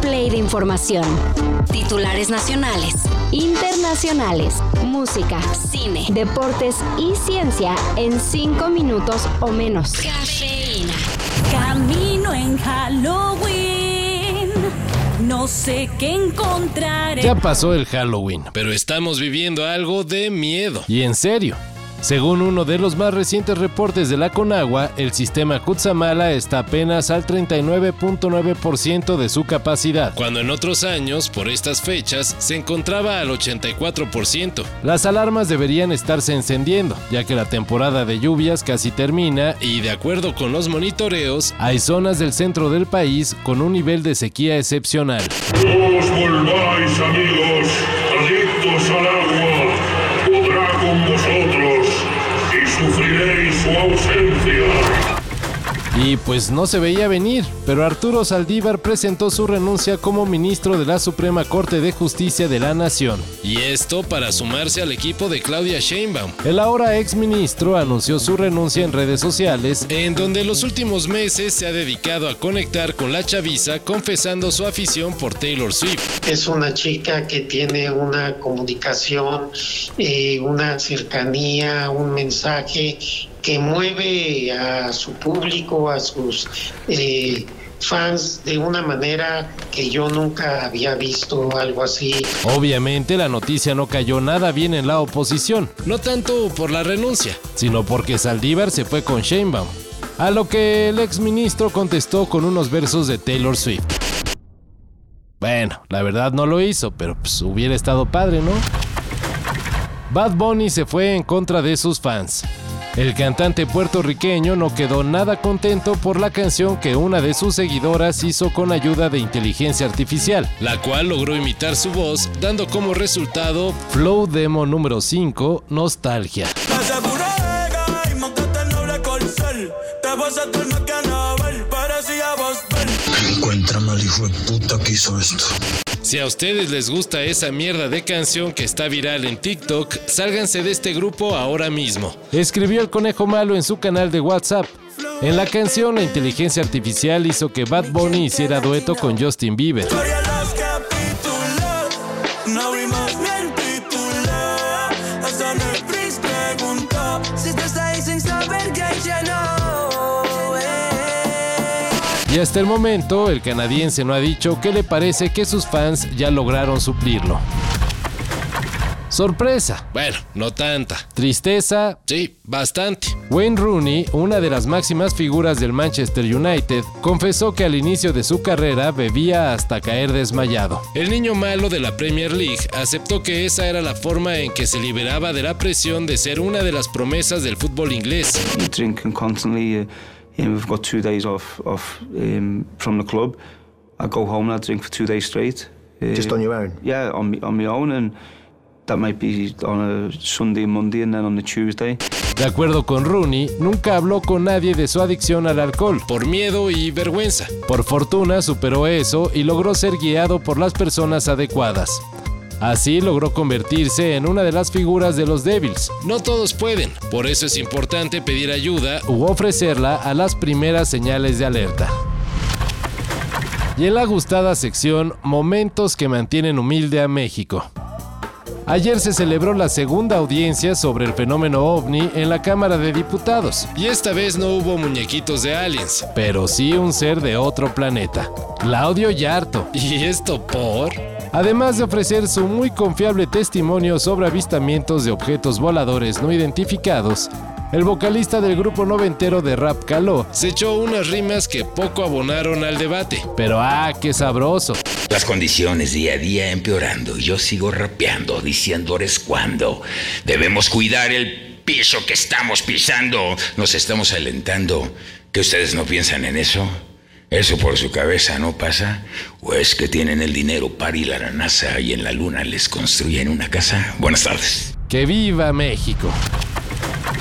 play de información. Titulares nacionales, internacionales, música, cine, deportes y ciencia en cinco minutos o menos. Cafeína. Camino en Halloween. No sé qué encontraré. Ya pasó el Halloween, pero estamos viviendo algo de miedo. Y en serio. Según uno de los más recientes reportes de la Conagua, el sistema Kutsamala está apenas al 39.9% de su capacidad, cuando en otros años, por estas fechas, se encontraba al 84%. Las alarmas deberían estarse encendiendo, ya que la temporada de lluvias casi termina y, de acuerdo con los monitoreos, hay zonas del centro del país con un nivel de sequía excepcional. Volváis, amigos, adictos su ausencia. Y pues no se veía venir, pero Arturo Saldívar presentó su renuncia como ministro de la Suprema Corte de Justicia de la Nación. Y esto para sumarse al equipo de Claudia Sheinbaum. El ahora ex ministro anunció su renuncia en redes sociales, en donde los últimos meses se ha dedicado a conectar con la chaviza confesando su afición por Taylor Swift. Es una chica que tiene una comunicación, eh, una cercanía, un mensaje que mueve a su público, a sus eh, fans de una manera que yo nunca había visto algo así. Obviamente la noticia no cayó nada bien en la oposición, no tanto por la renuncia, sino porque Saldívar se fue con Sheinbaum. A lo que el ex ministro contestó con unos versos de Taylor Swift. Bueno, la verdad no lo hizo, pero pues hubiera estado padre, ¿no? Bad Bunny se fue en contra de sus fans. El cantante puertorriqueño no quedó nada contento por la canción que una de sus seguidoras hizo con ayuda de inteligencia artificial, la cual logró imitar su voz, dando como resultado Flow Demo número 5, Nostalgia. Encuentra mal hijo de puta que hizo esto. Si a ustedes les gusta esa mierda de canción que está viral en TikTok, sálganse de este grupo ahora mismo. Escribió el conejo malo en su canal de WhatsApp. En la canción, la inteligencia artificial hizo que Bad Bunny hiciera dueto con Justin Bieber. Y hasta el momento, el canadiense no ha dicho qué le parece que sus fans ya lograron suplirlo. Sorpresa. Bueno, no tanta. Tristeza. Sí, bastante. Wayne Rooney, una de las máximas figuras del Manchester United, confesó que al inicio de su carrera bebía hasta caer desmayado. El niño malo de la Premier League aceptó que esa era la forma en que se liberaba de la presión de ser una de las promesas del fútbol inglés. drinking constantly. Uh, you know, we've got two days off off um, from the club. I go home and I drink for two days straight. Uh, Just on your own? Yeah, on me, on my own, and that might be on a Sunday, Monday, and then on the Tuesday. De acuerdo con Rooney, nunca habló con nadie de su adicción al alcohol, por miedo y vergüenza. Por fortuna superó eso y logró ser guiado por las personas adecuadas. Así logró convertirse en una de las figuras de los Devils. No todos pueden, por eso es importante pedir ayuda u ofrecerla a las primeras señales de alerta. Y en la gustada sección Momentos que mantienen humilde a México. Ayer se celebró la segunda audiencia sobre el fenómeno ovni en la Cámara de Diputados. Y esta vez no hubo muñequitos de aliens, pero sí un ser de otro planeta. Claudio Yarto. ¿Y esto por? Además de ofrecer su muy confiable testimonio sobre avistamientos de objetos voladores no identificados, el vocalista del grupo noventero de rap Caló se echó unas rimas que poco abonaron al debate. Pero ah, qué sabroso. Las condiciones día a día empeorando. Yo sigo rapeando, diciéndoles cuándo. Debemos cuidar el piso que estamos pisando. Nos estamos alentando. ¿Que ustedes no piensan en eso? ¿Eso por su cabeza no pasa? ¿O es que tienen el dinero para ir a la NASA y en la luna les construyen una casa? Buenas tardes. ¡Que viva México!